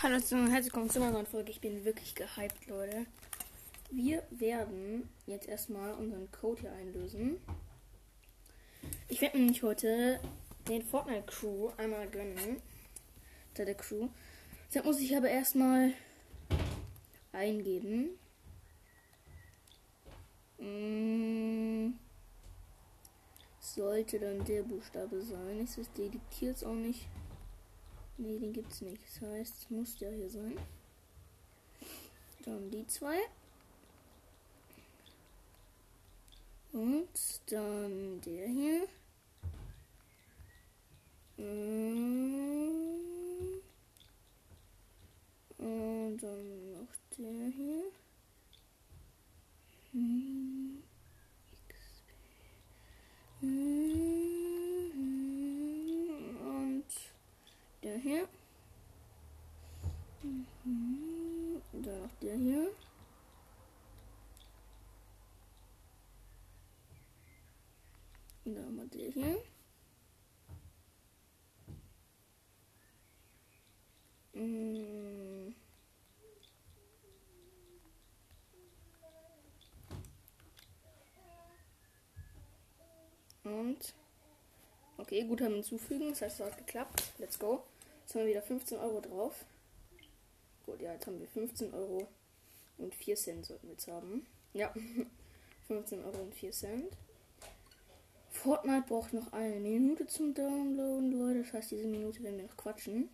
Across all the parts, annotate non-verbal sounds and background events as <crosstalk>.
Hallo und herzlich willkommen zu einer neuen Folge. Ich bin wirklich gehypt, Leute. Wir werden jetzt erstmal unseren Code hier einlösen. Ich werde nämlich heute den Fortnite Crew einmal gönnen. Der, der Crew. Deshalb muss ich aber erstmal eingeben. Mm, sollte dann der Buchstabe sein. Ich diktiert es auch nicht. Ne, den gibt's nicht. Das heißt, es muss der hier sein. Dann die zwei. Und dann der hier. Mm. Und dann noch der hier. Mm. der hier. Mhm. Dann noch der hier. Und dann mal der hier. Mhm. Und okay, gut haben hinzufügen, das heißt, es hat geklappt. Let's go. Jetzt haben wir wieder 15 Euro drauf. Gut, ja, jetzt haben wir 15 Euro und 4 Cent sollten wir jetzt haben. Ja, <laughs> 15 Euro und 4 Cent. Fortnite braucht noch eine Minute zum Downloaden, Leute. Das heißt, diese Minute werden wir noch quatschen.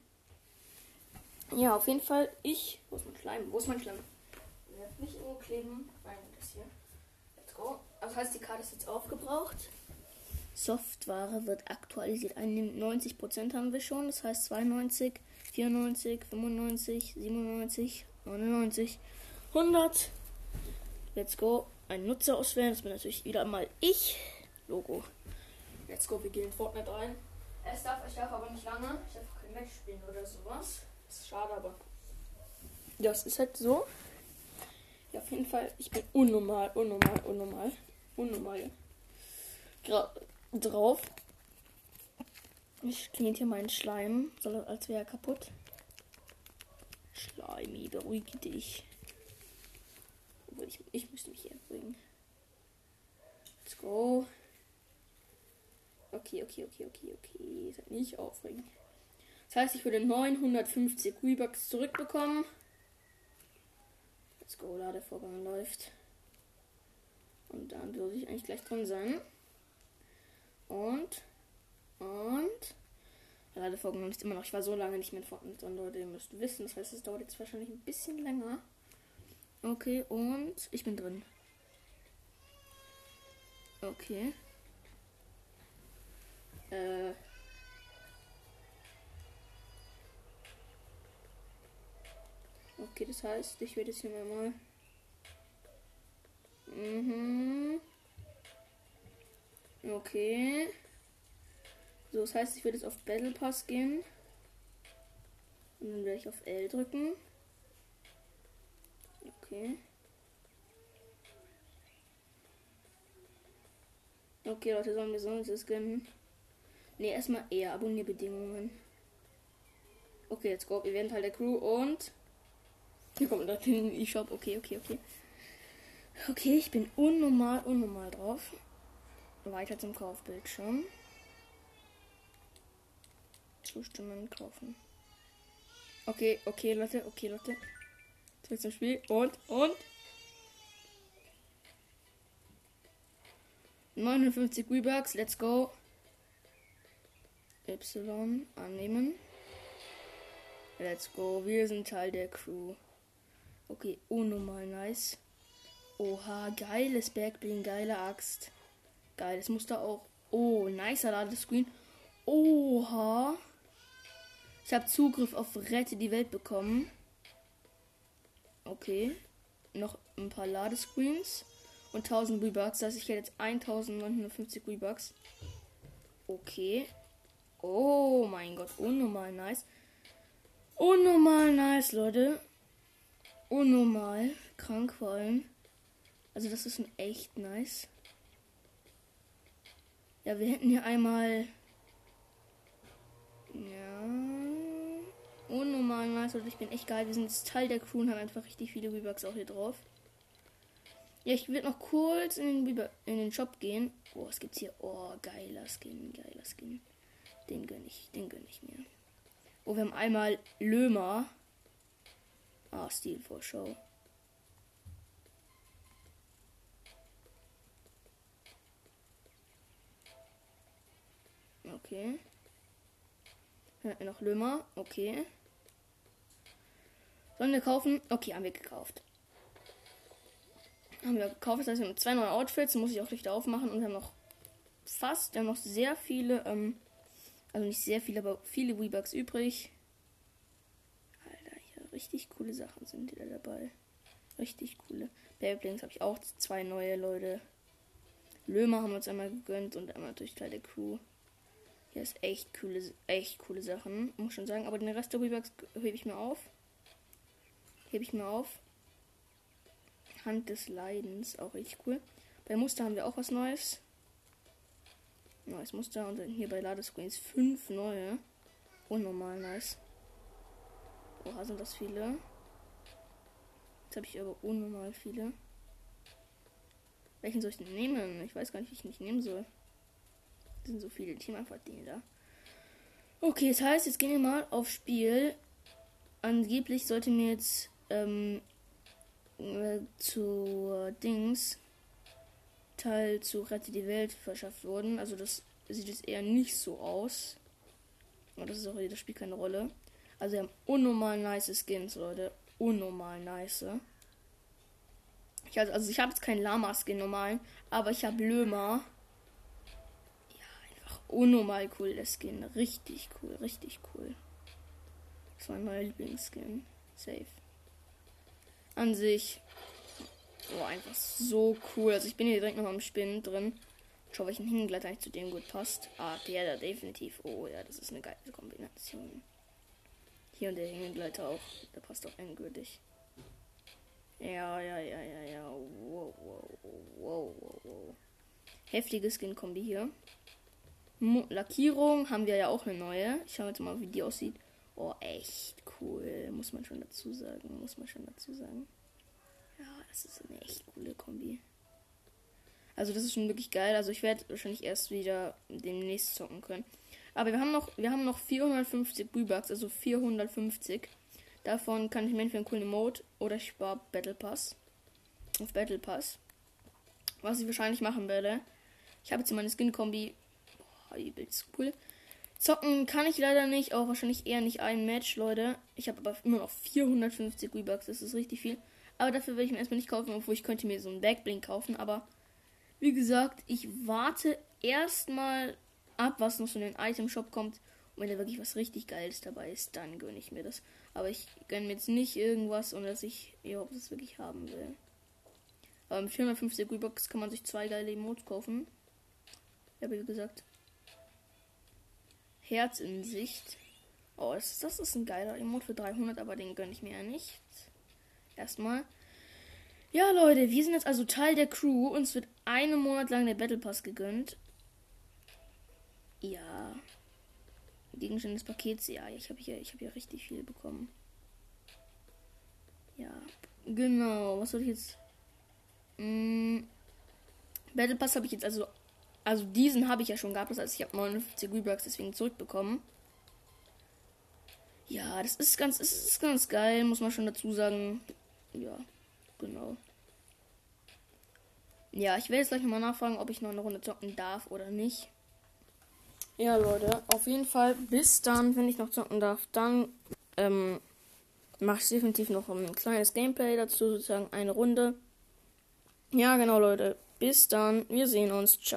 Ja, auf jeden Fall, ich. Wo ist mein Schleim? Wo ist mein Schleim? Nicht irgendwo kleben. Nein, das hier. Let's go. Also heißt, die Karte ist jetzt aufgebraucht. Software wird aktualisiert. 91% haben wir schon, das heißt 92, 94, 95, 97, 99, 100. Let's go. Ein Nutzer auswählen, das bin natürlich wieder mal ich. Logo. Let's go, wir gehen in Fortnite ein. Es darf, ich darf aber nicht lange. Ich darf kein Match spielen oder sowas. Das ist schade, aber. Das ist halt so. Ja, auf jeden Fall, ich bin unnormal, unnormal, unnormal. Unnormal. Gerade drauf. Ich klingt hier meinen Schleim, als wäre er kaputt. Schleimi, beruhige dich. Ich, ich müsste mich hier bringen. Let's go. Okay, okay, okay, okay, okay. Nicht aufregen. Das heißt, ich würde 950 Rebucks zurückbekommen. Let's go, Ladevorgang läuft. Und dann würde ich eigentlich gleich drin sein. Und. Und. Leider folgen nicht immer noch. Ich war so lange nicht mehr in Fortnite drin, Leute. Ihr müsst wissen. Das heißt, es dauert jetzt wahrscheinlich ein bisschen länger. Okay, und ich bin drin. Okay. Äh. Okay, das heißt, ich werde jetzt hier mal. Mhm. Okay. So, das heißt, ich werde jetzt auf Battle Pass gehen. Und dann werde ich auf L drücken. Okay. Okay, Leute, sollen wir sonst das gönnen? Ne, erstmal eher Abonnierbedingungen. Okay, jetzt. Wir werden Teil der Crew und. Hier kommt Leute in den E-Shop. Okay, okay, okay. Okay, ich bin unnormal, unnormal drauf. Weiter zum Kaufbildschirm. Zustimmen, kaufen. Okay, okay, Leute, okay, Leute. Zurück zum Spiel. Und, und. 59 Rebucks, let's go. Y annehmen. Let's go, wir sind Teil der Crew. Okay, unnormal nice. Oha, geiles Backbling, geile Axt. Geil, das muss da auch. Oh, nicer Ladescreen. Oha. Ich habe Zugriff auf Rette die Welt bekommen. Okay. Noch ein paar Ladescreens. Und 1000 Rebucks. Das heißt, ich hätte jetzt 1950 Rebucks. Okay. Oh mein Gott. Unnormal nice. Unnormal nice, Leute. Unnormal. Krank vor allem. Also das ist ein echt nice. Ja, wir hätten hier einmal. Ja. Unnormal nice. Und ich bin echt geil. Wir sind jetzt Teil der Crew und haben einfach richtig viele V-Bucks auch hier drauf. Ja, ich werde noch kurz in den, in den Shop gehen. Oh, was gibt's hier? Oh, geiler Skin, geiler Skin. Den gönn ich, den gönn ich mir. Oh, wir haben einmal Lömer. Ah, Stilvorschau. Okay. Hat noch Lömer. Okay. Sollen wir kaufen? Okay, haben wir gekauft. Haben wir gekauft. Das heißt, wir haben zwei neue Outfits. Muss ich auch Lichter aufmachen. Und wir haben noch fast, wir haben noch sehr viele, ähm, also nicht sehr viele, aber viele V-Bucks übrig. Alter, hier richtig coole Sachen sind wieder dabei. Richtig coole. Beyblades habe ich auch zwei neue Leute. Lömer haben wir uns einmal gegönnt und einmal durch Teil der Crew. Hier ist echt coole, echt coole Sachen, muss schon sagen. Aber den Rest der Rebugs hebe ich mir auf. Hebe ich mir auf. Hand des Leidens, auch richtig cool. Bei Muster haben wir auch was Neues. Neues Muster und dann hier bei Ladescreens fünf neue. Unnormal nice. Oha, sind das viele. Jetzt habe ich aber unnormal viele. Welchen soll ich denn nehmen? Ich weiß gar nicht, wie ich nicht nehmen soll sind so viele Team einfach die da. Okay, das heißt, jetzt gehen wir mal auf Spiel. Angeblich sollte mir jetzt ähm, äh, zu Dings Teil zu Rette die Welt verschafft worden. Also das sieht jetzt eher nicht so aus. Aber das ist auch das spielt keine Rolle. Also wir haben unnormal nice Skins, Leute. Unnormal nice. Ich also, also ich habe jetzt keinen Lama-Skin normal, aber ich habe Lömer unnormal cool, der Skin. Richtig cool, richtig cool. Das war mein neuer Lieblingsskin. Safe. An sich. Oh, einfach so cool. Also ich bin hier direkt noch am Spinnen drin. Schau, welchen Hingleiter eigentlich zu dem gut passt. Ah, der da definitiv. Oh ja, das ist eine geile Kombination. Hier und der Hingleiter auch. Der passt auch endgültig. Ja, ja, ja, ja, ja. Wow, wow, wow, wow, wow. Heftige Skin-Kombi hier. Lackierung haben wir ja auch eine neue. Ich schaue jetzt mal, wie die aussieht. Oh, echt cool. Muss man schon dazu sagen. Muss man schon dazu sagen. Ja, das ist eine echt coole Kombi. Also das ist schon wirklich geil. Also ich werde wahrscheinlich erst wieder demnächst zocken können. Aber wir haben noch, wir haben noch 450 Rebucks, also 450. Davon kann ich mir entweder einen coolen Mode oder ich spare Battle Pass. Auf Battle Pass. Was ich wahrscheinlich machen werde. Ich habe jetzt meine Skin-Kombi übelst cool. Zocken kann ich leider nicht, auch wahrscheinlich eher nicht ein Match, Leute. Ich habe aber immer noch 450 Rebucks, das ist richtig viel. Aber dafür werde ich mir erstmal nicht kaufen, obwohl ich könnte mir so einen Backblink kaufen. Aber wie gesagt, ich warte erstmal ab, was noch so in den Item Shop kommt. Und wenn da wirklich was richtig Geiles dabei ist, dann gönne ich mir das. Aber ich gönne mir jetzt nicht irgendwas, ohne dass ich überhaupt das wirklich haben will. Aber mit 450 Rebucks kann man sich zwei geile Emotes kaufen. Ja, wie gesagt. Herz in Sicht. Oh, das, das ist ein geiler Emote für 300, aber den gönne ich mir ja nicht. Erstmal. Ja, Leute, wir sind jetzt also Teil der Crew. Uns wird einen Monat lang der Battle Pass gegönnt. Ja. Gegenstände des Pakets, ja, ich habe hier, hab hier richtig viel bekommen. Ja, genau. Was soll ich jetzt? Mm, Battle Pass habe ich jetzt also also diesen habe ich ja schon gehabt, das heißt, ich habe 59 Rebucks deswegen zurückbekommen. Ja, das ist ganz, ist, ist ganz geil, muss man schon dazu sagen. Ja, genau. Ja, ich werde jetzt gleich nochmal nachfragen, ob ich noch eine Runde zocken darf oder nicht. Ja, Leute, auf jeden Fall bis dann, wenn ich noch zocken darf, dann ähm, mache ich definitiv noch ein kleines Gameplay dazu, sozusagen eine Runde. Ja, genau, Leute. Bis dann. Wir sehen uns. Ciao.